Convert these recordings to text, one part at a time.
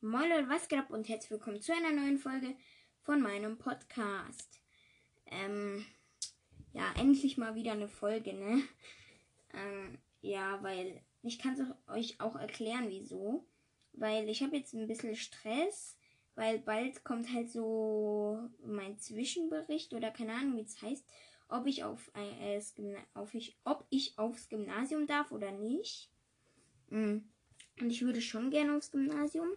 Moin Leute, was geht ab und herzlich willkommen zu einer neuen Folge von meinem Podcast. Ähm, ja, endlich mal wieder eine Folge, ne? Ähm, ja, weil ich kann es euch auch erklären, wieso. Weil ich habe jetzt ein bisschen Stress, weil bald kommt halt so mein Zwischenbericht oder keine Ahnung, wie es heißt, ob ich auf, äh, auf ich, ob ich aufs Gymnasium darf oder nicht. Mm. Und ich würde schon gerne aufs Gymnasium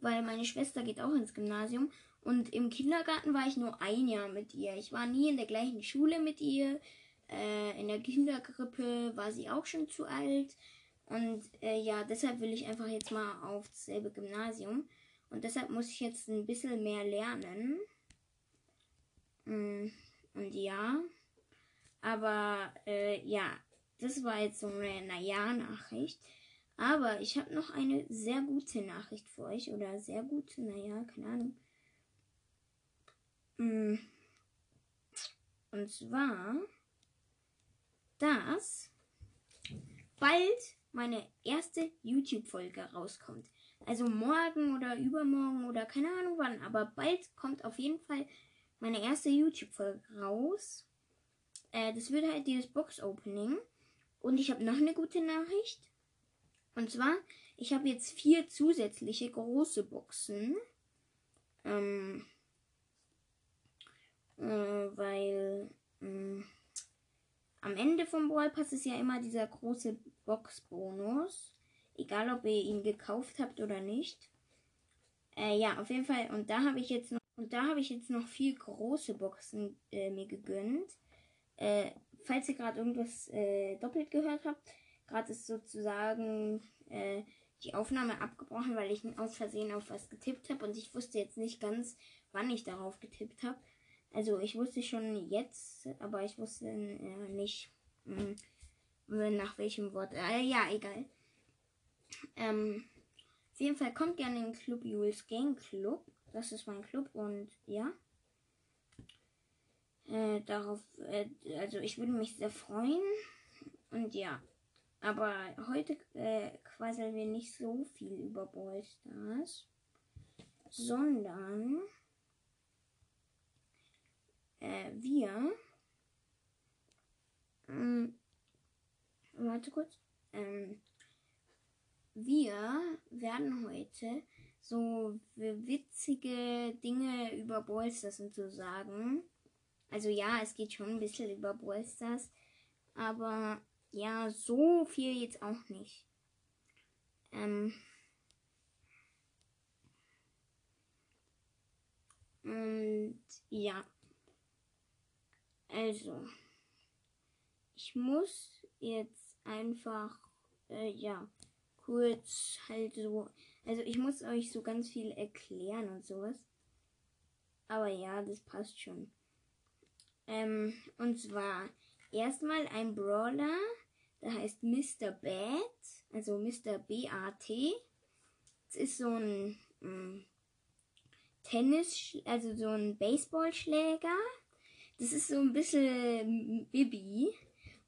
weil meine Schwester geht auch ins Gymnasium. Und im Kindergarten war ich nur ein Jahr mit ihr. Ich war nie in der gleichen Schule mit ihr. Äh, in der Kindergrippe war sie auch schon zu alt. Und äh, ja, deshalb will ich einfach jetzt mal auf dasselbe Gymnasium. Und deshalb muss ich jetzt ein bisschen mehr lernen. Mm, und ja. Aber äh, ja, das war jetzt so eine Naja-Nachricht. Aber ich habe noch eine sehr gute Nachricht für euch. Oder sehr gute, naja, keine Ahnung. Mm. Und zwar, dass bald meine erste YouTube-Folge rauskommt. Also morgen oder übermorgen oder keine Ahnung wann. Aber bald kommt auf jeden Fall meine erste YouTube-Folge raus. Äh, das wird halt dieses Box-Opening. Und ich habe noch eine gute Nachricht. Und zwar, ich habe jetzt vier zusätzliche große Boxen. Ähm, äh, weil äh, am Ende vom Brawl Pass ist ja immer dieser große Box-Bonus. Egal, ob ihr ihn gekauft habt oder nicht. Äh, ja, auf jeden Fall. Und da habe ich jetzt noch und da habe ich jetzt noch vier große Boxen äh, mir gegönnt. Äh, falls ihr gerade irgendwas äh, doppelt gehört habt, Gerade ist sozusagen äh, die Aufnahme abgebrochen, weil ich aus Versehen auf was getippt habe und ich wusste jetzt nicht ganz, wann ich darauf getippt habe. Also ich wusste schon jetzt, aber ich wusste äh, nicht mh, hm, nach welchem Wort. Äh, ja, egal. Ähm, auf jeden Fall kommt gerne in den Club Jules Game Club. Das ist mein Club und ja. Äh, darauf, äh, also ich würde mich sehr freuen. Und ja. Aber heute äh, quasseln wir nicht so viel über Ballstars, sondern äh, wir. Ähm, warte kurz. Ähm, wir werden heute so witzige Dinge über Ballstars und so sagen. Also ja, es geht schon ein bisschen über Ballstars, aber ja, so viel jetzt auch nicht. Ähm. Und ja. Also. Ich muss jetzt einfach, äh, ja, kurz halt so. Also ich muss euch so ganz viel erklären und sowas. Aber ja, das passt schon. Ähm, und zwar erstmal ein Brawler, der heißt Mr. Bat, also Mr. B-A-T. Das ist so ein ähm, Tennis, also so ein Baseballschläger. Das ist so ein bisschen Bibi,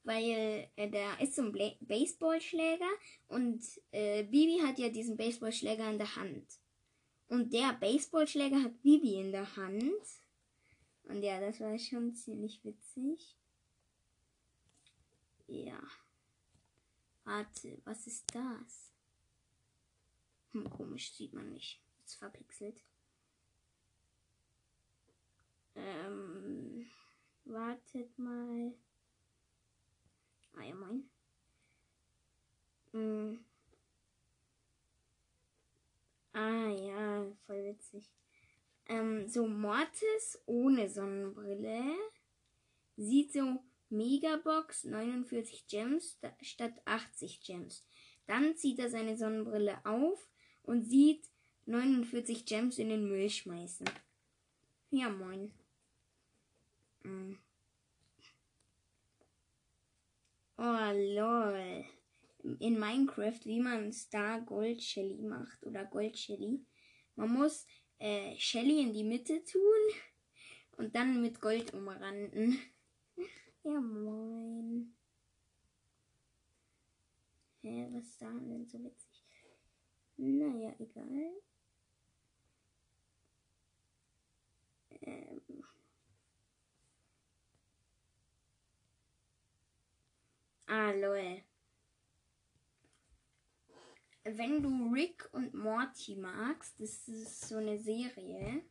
weil äh, der ist so ein Bla Baseballschläger und äh, Bibi hat ja diesen Baseballschläger in der Hand. Und der Baseballschläger hat Bibi in der Hand. Und ja, das war schon ziemlich witzig. Ja. Warte, was ist das? Hm, komisch, sieht man nicht. Ist verpixelt. Ähm, wartet mal. Ah ja, mein. Hm. Ah ja, voll witzig. Ähm, so Mortis ohne Sonnenbrille sieht so Megabox 49 Gems statt 80 Gems. Dann zieht er seine Sonnenbrille auf und sieht 49 Gems in den Müll schmeißen. Ja, moin. Mm. Oh, lol. In Minecraft, wie man Star Gold Shelly macht oder Gold Shelly. Man muss äh, Shelly in die Mitte tun und dann mit Gold umranden. Ja, moin. Hä, was ist da denn so witzig? Naja, egal. Ähm. Ah, lol. Wenn du Rick und Morty magst, das ist so eine Serie,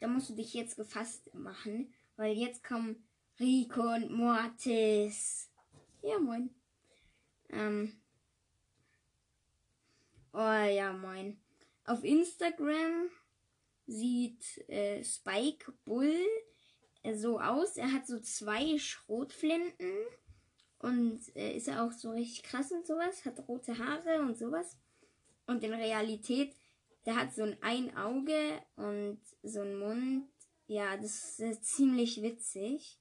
dann musst du dich jetzt gefasst machen, weil jetzt kommen Rico und Mortis. Ja, moin. Ähm. Oh ja, moin. Auf Instagram sieht äh, Spike Bull äh, so aus. Er hat so zwei Schrotflinten und äh, ist auch so richtig krass und sowas. Hat rote Haare und sowas. Und in Realität, der hat so ein, ein Auge und so ein Mund. Ja, das ist ziemlich witzig.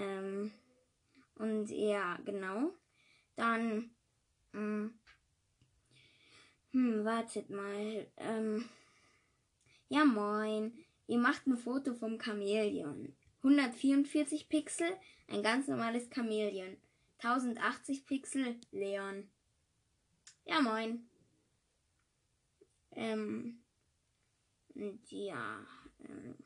Ähm, und ja, genau. Dann, ähm, hm, wartet mal. Ähm, ja, moin. Ihr macht ein Foto vom Chamäleon. 144 Pixel, ein ganz normales Chamäleon. 1080 Pixel, Leon. Ja, moin. Ähm, ja, ähm,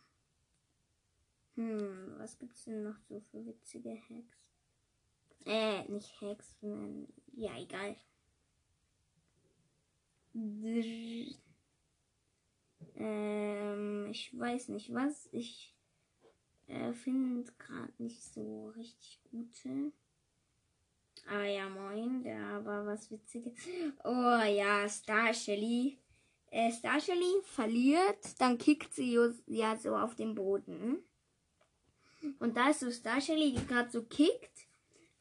hm, was gibt's denn noch so für witzige Hacks? Äh, nicht Hacks, sondern, ja, egal. Ähm, ich weiß nicht was. Ich äh, finde gerade nicht so richtig gute. Ah ja, moin, da war was Witziges. Oh ja, Star Shelly. Äh, Star Shelly verliert, dann kickt sie ja so auf den Boden. Und da ist so Star Shelly, die gerade so kickt.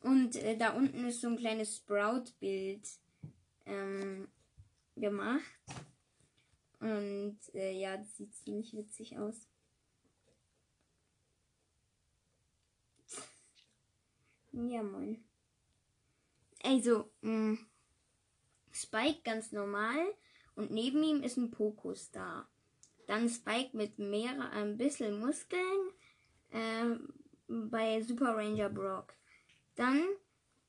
Und äh, da unten ist so ein kleines Sprout-Bild ähm, gemacht. Und äh, ja, das sieht ziemlich witzig aus. Ja, moin. Also, mh, mm, Spike ganz normal und neben ihm ist ein Pokustar. Dann Spike mit mehr, ein bisschen Muskeln äh, bei Super Ranger Brock. Dann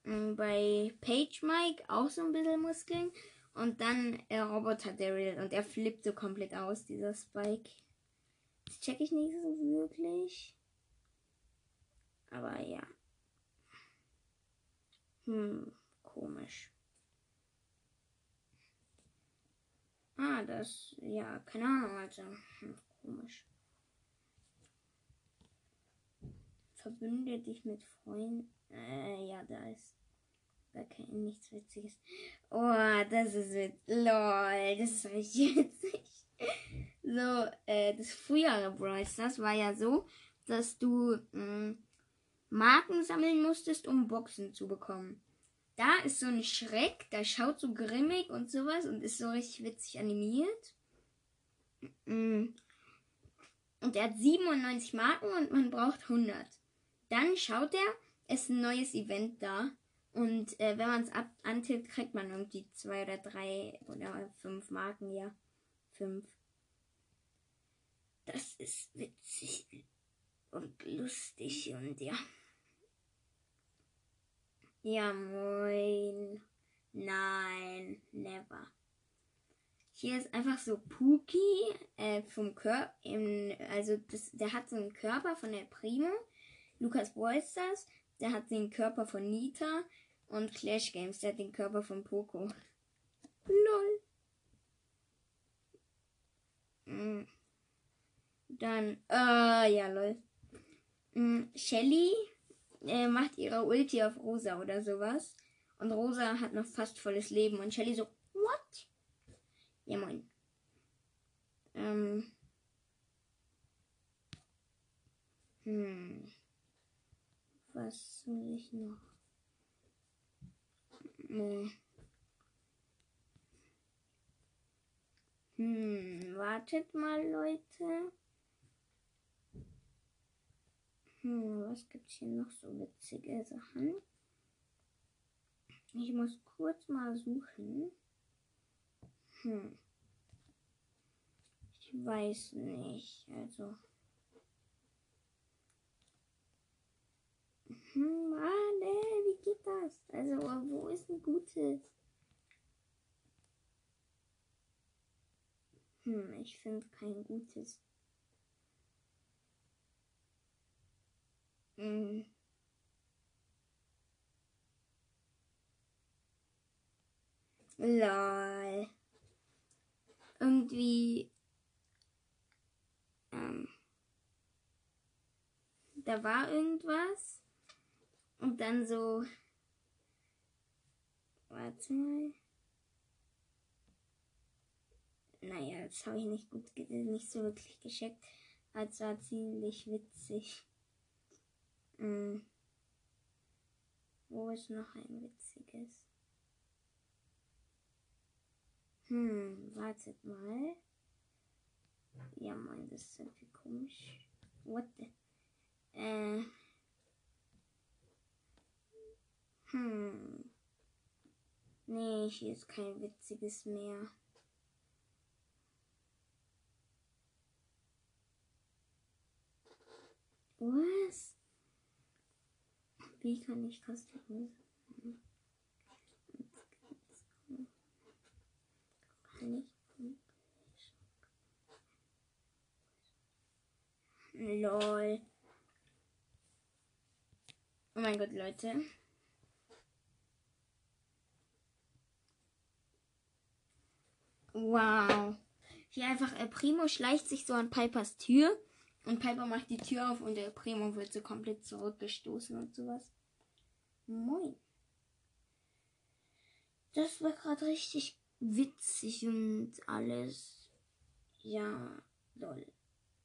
äh, bei Page Mike auch so ein bisschen Muskeln. Und dann äh, Roboter Daryl. Und er flippt so komplett aus, dieser Spike. Das check ich nicht so wirklich. Aber ja. Hm, komisch. Ah, das, ja, keine Ahnung, also, hm, komisch. Verbünde dich mit Freunden. Äh, ja, da ist. Da kann nichts Witziges. Oh, das ist witzig. Lol, das ist richtig witzig. So, äh, das frühere Brawl das war ja so, dass du mh, hm, Marken sammeln musstest, um Boxen zu bekommen. Da ist so ein Schreck, der schaut so grimmig und sowas und ist so richtig witzig animiert. Hm. Und er hat 97 Marken und man braucht 100. Dann schaut er, ist ein neues Event da. Und äh, wenn man es antippt, kriegt man irgendwie zwei oder drei oder fünf Marken, ja. Fünf. Das ist witzig und lustig und ja. Ja, moin. Nein, never. Hier ist einfach so Pookie äh, vom Körper, also das, der hat so einen Körper von der Primo Lukas Boysters, der hat den Körper von Nita. Und Clash Games, der hat den Körper von Poco. Lol. Mm. Dann, äh, ja, lol. Mm, Shelly äh, macht ihre Ulti auf Rosa oder sowas. Und Rosa hat noch fast volles Leben. Und Shelly so, what? Ja, moin. Ähm. Hm. Was soll ich noch? Nee. Hm, wartet mal, Leute. Hm, was gibt's hier noch so witzige Sachen? Ich muss kurz mal suchen. Hm. Ich weiß nicht. Also. Hm, Mann, ey, wie geht das? Also, wo ist ein gutes? Hm, ich finde kein gutes. Hm. Lol. Irgendwie. Ähm, da war irgendwas. Und dann so. Warte mal. Naja, das habe ich nicht gut, nicht so wirklich gescheckt. Aber es war ziemlich witzig. Hm. Wo ist noch ein witziges? Hm, wartet mal. Ja, mein, das ist irgendwie komisch. What the? Äh. Hm. Nee, hier ist kein witziges mehr. Was? Wie kann ich kostenlos? Kann ich? Lol. Oh mein Gott, Leute. Wow. Hier einfach, El Primo schleicht sich so an Pipers Tür und Piper macht die Tür auf und der Primo wird so komplett zurückgestoßen und sowas. Moin. Das war gerade richtig witzig und alles. Ja, lol.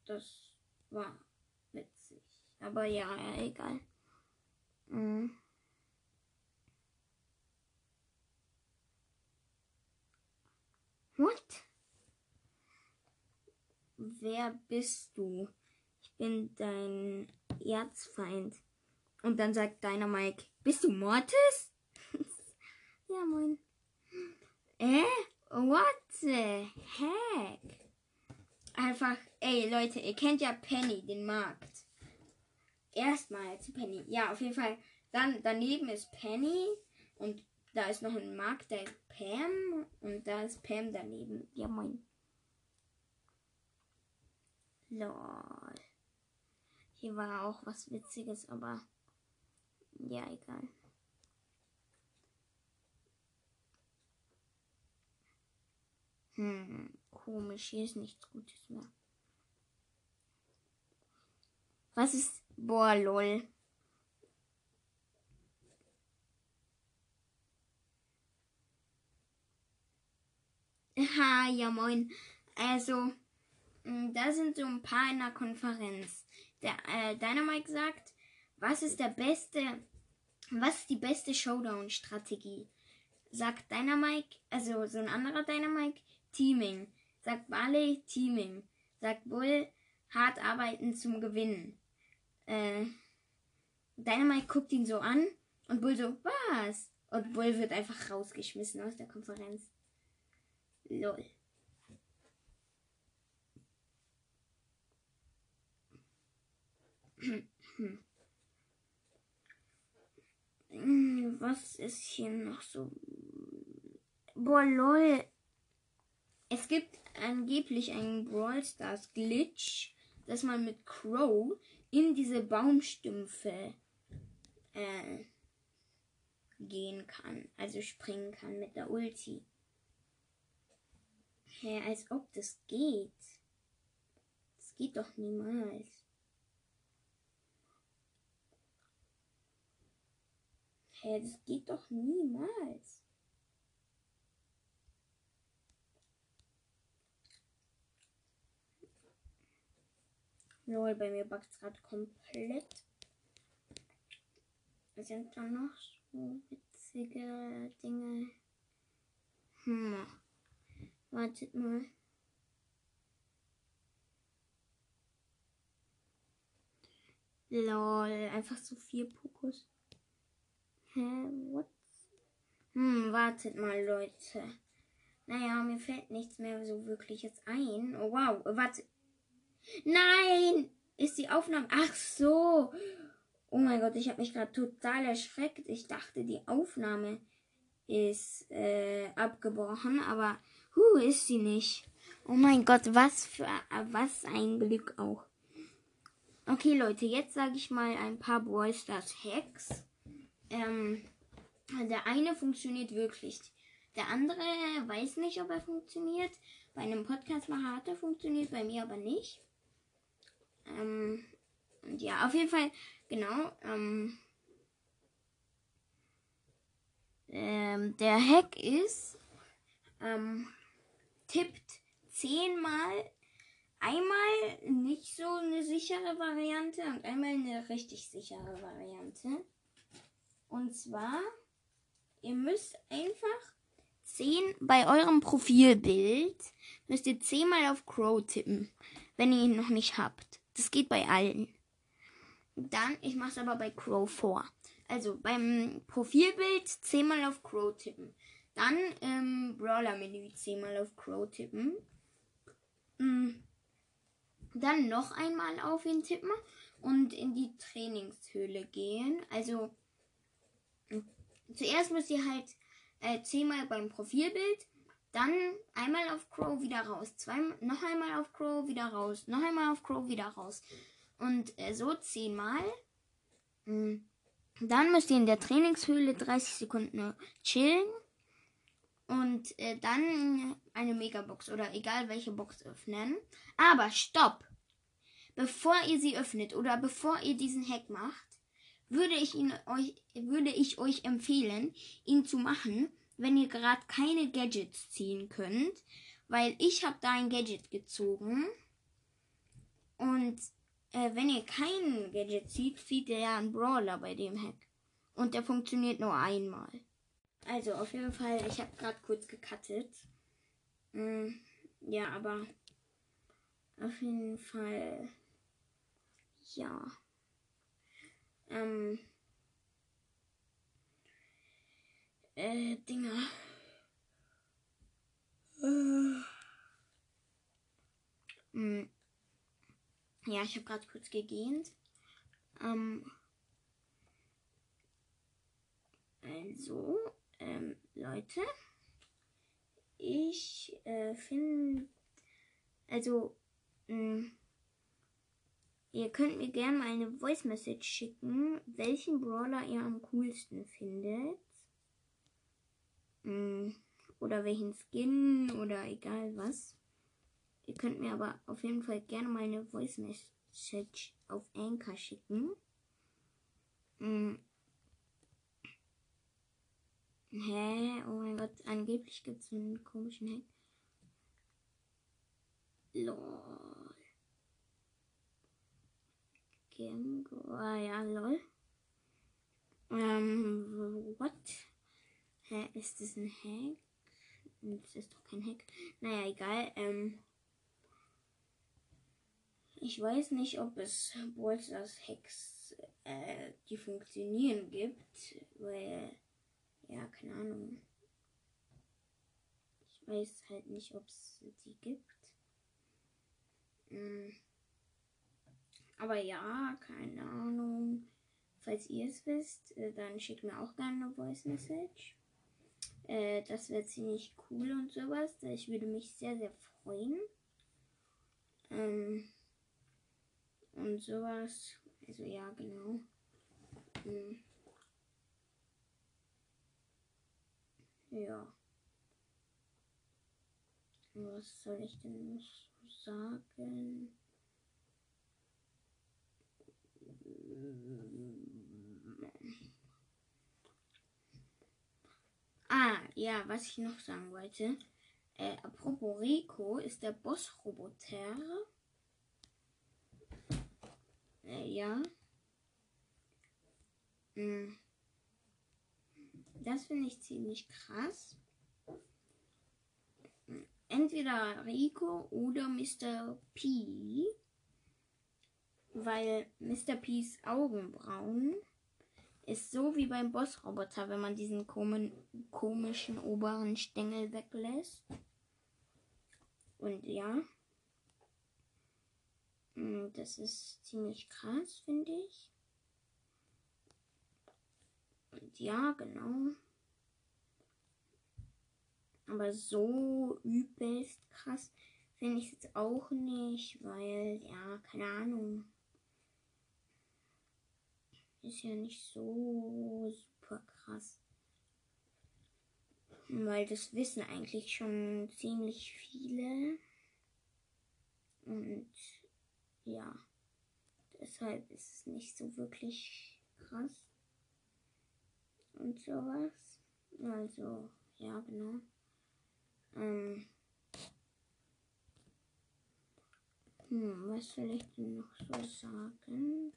Das war witzig. Aber ja, ja egal. Mhm. What? Wer bist du? Ich bin dein Erzfeind. Und dann sagt deiner Mike, bist du Mortis? ja, moin. Äh? What the heck? Einfach, ey Leute, ihr kennt ja Penny, den Markt. Erstmal zu Penny. Ja, auf jeden Fall. Dann daneben ist Penny und da ist noch ein Markt, der ist Pam und da ist Pam daneben. Ja, moin. Lol. Hier war auch was Witziges, aber ja, egal. Hm, komisch, hier ist nichts Gutes mehr. Was ist. Boah, lol. Ha, ja moin. Also, mm, da sind so ein paar in der Konferenz. Der äh, Dynamite sagt, was ist der beste, was ist die beste Showdown-Strategie? Sagt Dynamite, also so ein anderer Dynamite, Teaming. Sagt Barley, Teaming. Sagt Bull, hart arbeiten zum Gewinnen. Äh, Dynamite guckt ihn so an und Bull so, was? Und Bull wird einfach rausgeschmissen aus der Konferenz. Lol. Was ist hier noch so? Boah, lol. Es gibt angeblich einen Brawl Stars Glitch, dass man mit Crow in diese Baumstümpfe äh, gehen kann. Also springen kann mit der Ulti. Hä, als ob das geht. Das geht doch niemals. Hä, das geht doch niemals. Lol, bei mir backt es gerade komplett. Sind da noch so witzige Dinge? Hm. Wartet mal. Lol, einfach so vier Pokus. Hä, what? Hm, wartet mal, Leute. Naja, mir fällt nichts mehr so wirklich jetzt ein. Oh, wow, warte. Nein! Ist die Aufnahme. Ach so. Oh mein Gott, ich habe mich gerade total erschreckt. Ich dachte, die Aufnahme ist äh, abgebrochen, aber huh, ist sie nicht. Oh mein Gott, was für was ein Glück auch. Okay, Leute, jetzt sage ich mal ein paar Brawl Stars Hacks. Ähm, der eine funktioniert wirklich. Der andere weiß nicht, ob er funktioniert. Bei einem Podcast-Macher hat er funktioniert, bei mir aber nicht. Ähm, und ja, auf jeden Fall, genau. Ähm, ähm, der Hack ist, ähm, tippt zehnmal einmal nicht so eine sichere Variante und einmal eine richtig sichere Variante. Und zwar, ihr müsst einfach 10 bei eurem Profilbild müsst ihr 10 mal auf Crow tippen, wenn ihr ihn noch nicht habt. Das geht bei allen. Dann, ich mache es aber bei Crow vor. Also beim Profilbild 10 mal auf Crow tippen. Dann im Brawler-Menü 10 mal auf Crow tippen. Mm. Dann noch einmal auf ihn tippen und in die Trainingshöhle gehen. Also zuerst müsst ihr halt äh, zehnmal beim Profilbild, dann einmal auf Crow wieder raus, zwei, noch einmal auf Crow wieder raus, noch einmal auf Crow wieder raus und äh, so zehnmal. Hm. Dann müsst ihr in der Trainingshöhle 30 Sekunden chillen und äh, dann eine Megabox oder egal welche Box öffnen. Aber stopp! Bevor ihr sie öffnet oder bevor ihr diesen Hack macht, würde ich ihn euch, würde ich euch empfehlen, ihn zu machen, wenn ihr gerade keine Gadgets ziehen könnt, weil ich habe da ein Gadget gezogen und äh, wenn ihr kein Gadget zieht, zieht ihr ja einen Brawler bei dem Hack und der funktioniert nur einmal. Also auf jeden Fall, ich habe gerade kurz gecuttet. Mm, ja, aber auf jeden Fall ja. Ähm. Äh, Dinger. Äh. Hm. Ja, ich habe gerade kurz gegähnt. Ähm. Also, ähm, Leute. Ich äh, finde, also, mh, hm, Ihr könnt mir gerne mal eine Voice Message schicken, welchen Brawler ihr am coolsten findet. Mm, oder welchen Skin oder egal was. Ihr könnt mir aber auf jeden Fall gerne mal eine Voice Message auf Anchor schicken. Mm. Hä? Oh mein Gott, angeblich gibt es einen komischen Hack. Lol. Game. Oh, ja, lol. Ähm, what? Hä, ist das ein Hack? Das ist doch kein Hack. Naja, egal. Ähm, ich weiß nicht, ob es Brawlstars Hacks, äh, die funktionieren gibt, weil, ja, keine Ahnung. Ich weiß halt nicht, ob es die gibt. Hm. Aber ja, keine Ahnung. Falls ihr es wisst, äh, dann schickt mir auch gerne eine Voice Message. Äh, das wäre ziemlich cool und sowas. Ich würde mich sehr, sehr freuen. Ähm, und sowas. Also ja, genau. Ja. Was soll ich denn noch sagen? Ah, ja, was ich noch sagen wollte. Äh, apropos Rico ist der Bossroboter. Äh, ja. Hm. Das finde ich ziemlich krass. Entweder Rico oder Mr. P weil Mr. P's Augenbrauen ist so wie beim Bossroboter, wenn man diesen komischen, oberen Stängel weglässt. Und ja, mm, das ist ziemlich krass, finde ich. Ja, genau. Aber so übelst krass finde ich es jetzt auch nicht, weil, ja, keine Ahnung ist ja nicht so super krass. Weil das wissen eigentlich schon ziemlich viele. Und ja, deshalb ist es nicht so wirklich krass. Und sowas. Also, ja, genau. Ähm, hm, was soll ich denn noch so sagen?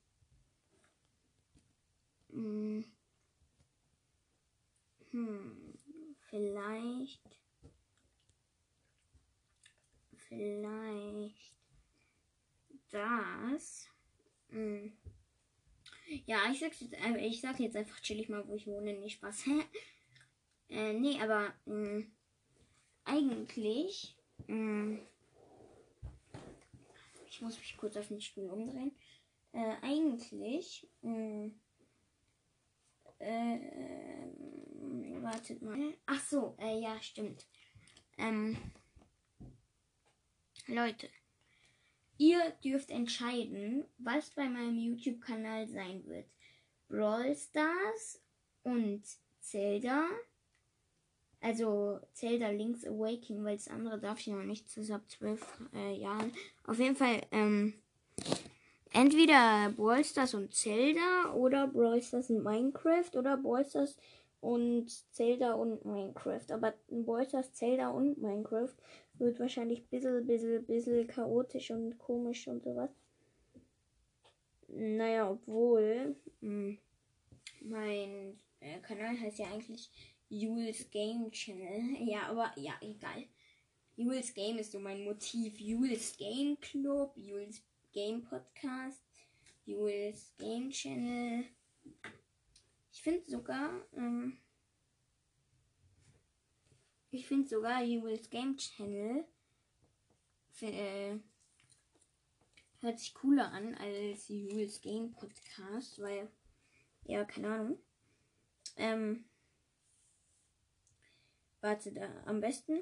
Hm, hm vielleicht. Vielleicht das. Hm. Ja, ich sag's jetzt, äh, ich sag jetzt einfach chillig mal, wo ich wohne, nicht Spaß. äh, nee, aber mh, hm, eigentlich. Mh, hm, ich muss mich kurz auf den Stuhl umdrehen. Äh, eigentlich. Mh, hm, äh, wartet mal. Ach so, äh, ja, stimmt. Ähm, Leute, Ihr dürft entscheiden, was bei meinem YouTube-Kanal sein wird. Brawl Stars und Zelda. Also Zelda Link's Awakening, weil das andere darf ich noch nicht, das ist ab 12 äh, Jahren. Auf jeden Fall, ähm, entweder Brawl Stars und Zelda oder Brawl Stars und Minecraft oder Brawl Stars und Zelda und Minecraft. Aber Brawl Stars, Zelda und Minecraft wird wahrscheinlich ein bisschen, bisschen, bisschen chaotisch und komisch und sowas. Naja, obwohl mh, hm, mein äh, Kanal heißt ja eigentlich Jules Game Channel. Ja, aber ja, egal. Jules Game ist so mein Motiv. Jules Game Club, Jules Game Podcast, Jules Game Channel. Ich finde sogar, ähm, ich finde sogar Jules Game Channel äh, hört sich cooler an als Jules Game Podcast, weil, ja, keine Ahnung. Ähm, warte da am besten.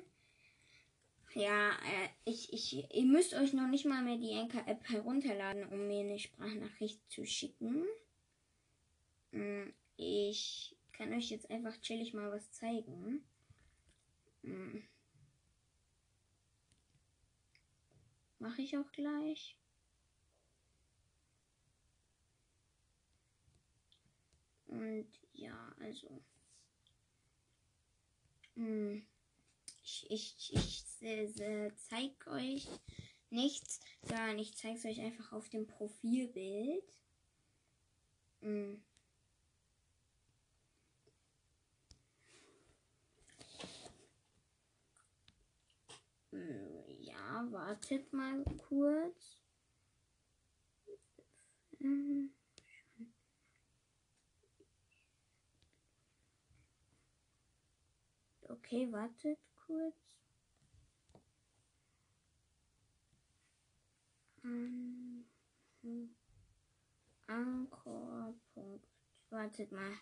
Ja, äh, ich, ich, ihr müsst euch noch nicht mal mehr die Anchor-App herunterladen, um mir eine Sprachnachricht zu schicken. Hm, ich kann euch jetzt einfach chillig mal was zeigen. Hm. Mache ich auch gleich. Und ja, also. Hm. Ich, ich, ich äh, zeig euch nichts, sondern ich zeige es euch einfach auf dem Profilbild. Hm. Ja, wartet mal kurz. Okay, wartet kurz. Anchor. Wartet mal.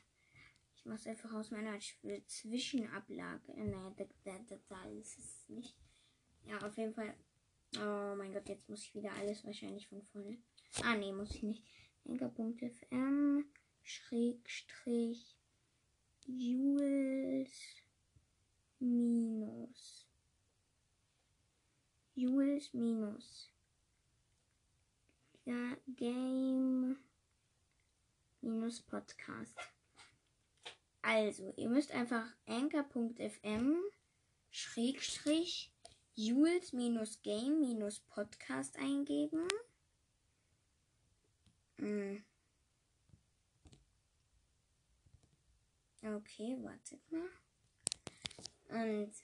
Ich mache es einfach aus meiner Zwischenablage. Nein, da, da, da ist es nicht. Ja, auf jeden Fall. Oh mein Gott, jetzt muss ich wieder alles wahrscheinlich von vorne. Ah, nee, muss ich nicht. Anchor.fm Schrägstrich Jules minus Jules minus ja, Game minus Podcast. Also, ihr müsst einfach anchor.fm Schrägstrich Jules-Game-Podcast eingeben. Hm. Okay, wartet mal. Und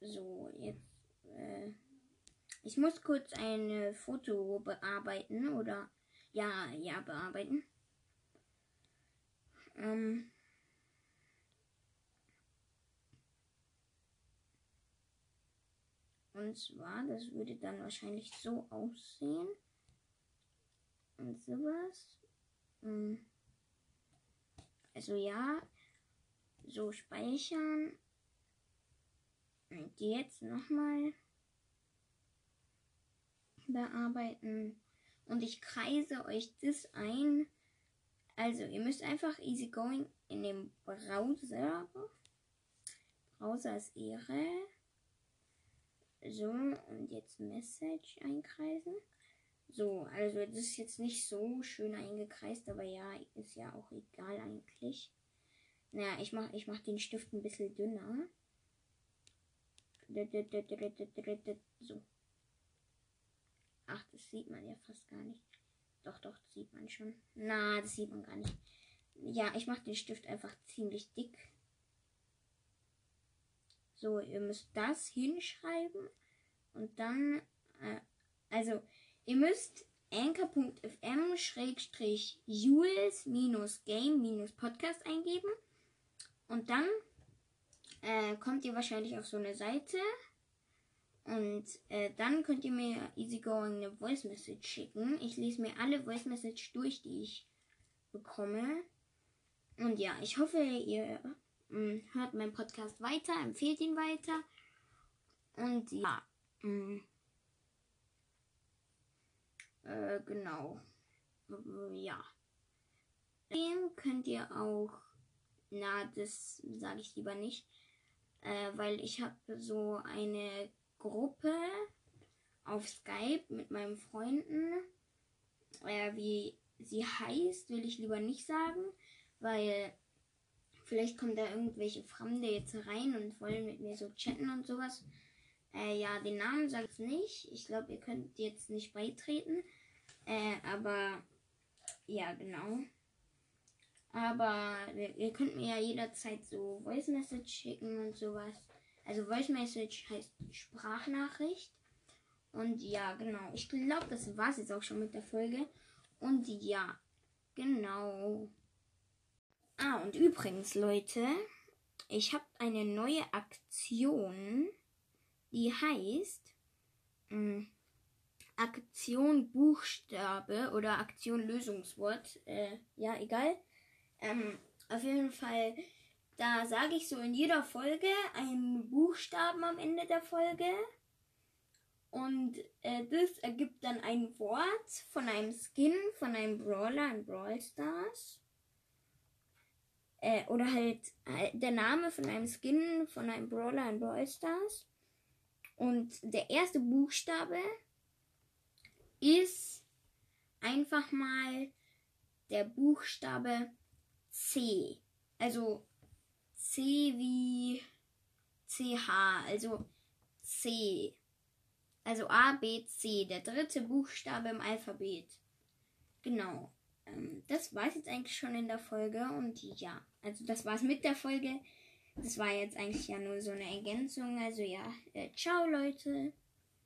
so, jetzt. Äh, ich muss kurz ein Foto bearbeiten oder ja, ja, bearbeiten. Ähm, Und zwar, das würde dann wahrscheinlich so aussehen. Und sowas. Hm. Also ja, so speichern. Und jetzt nochmal bearbeiten. Und ich kreise euch das ein. Also, ihr müsst einfach easygoing in dem Browser. Browser ist Ehre. So, und jetzt Message einkreisen. So, also das ist jetzt nicht so schön eingekreist, aber ja, ist ja auch egal eigentlich. Naja, ich mach, ich mach den Stift ein bisschen dünner. So. Ach, das sieht man ja fast gar nicht. Doch, doch, das sieht man schon. Na, das sieht man gar nicht. Ja, ich mache den Stift einfach ziemlich dick. So, ihr müsst das hinschreiben und dann, äh, also, ihr müsst anchor.fm schrägstrich Jules minus Game minus Podcast eingeben und dann äh, kommt ihr wahrscheinlich auf so eine Seite und äh, dann könnt ihr mir easygoing eine Voice Message schicken. Ich lese mir alle Voice Message durch, die ich bekomme. Und ja, ich hoffe, ihr hört meinen Podcast weiter, empfehlt ihn weiter. Und ja, mm, äh, genau. Ja. Dem könnt ihr auch, na, das sage ich lieber nicht, äh, weil ich habe so eine Gruppe auf Skype mit meinen Freunden. Äh, wie sie heißt, will ich lieber nicht sagen, weil vielleicht kommen da irgendwelche Fremde jetzt rein und wollen mit mir so chatten und sowas. Äh, ja, den Namen sage ich nicht. Ich glaube, ihr könnt jetzt nicht beitreten. Äh, aber ja, genau. Aber ihr könnt mir ja jederzeit so Voice Message schicken und sowas. Also Voice Message heißt Sprachnachricht. Und ja, genau. Ich glaube, das war es jetzt auch schon mit der Folge. Und ja, genau. Ah, und übrigens, Leute, ich habe eine neue Aktion, die heißt mh, hm, Aktion Buchstabe oder Aktion Lösungswort. Äh, ja, egal. Ähm, auf jeden Fall da sage ich so in jeder Folge einen Buchstaben am Ende der Folge. Und äh, das ergibt dann ein Wort von einem Skin, von einem Brawler in Brawl Stars. Äh, oder halt äh, der Name von einem Skin, von einem Brawler in Brawl Stars. Und der erste Buchstabe ist einfach mal der Buchstabe C. Also C wie CH, also C. Also A, B, C, der dritte Buchstabe im Alphabet. Genau. Ähm, das war es jetzt eigentlich schon in der Folge und ja, also das war's mit der Folge. Das war jetzt eigentlich ja nur so eine Ergänzung. Also ja, äh, ciao Leute.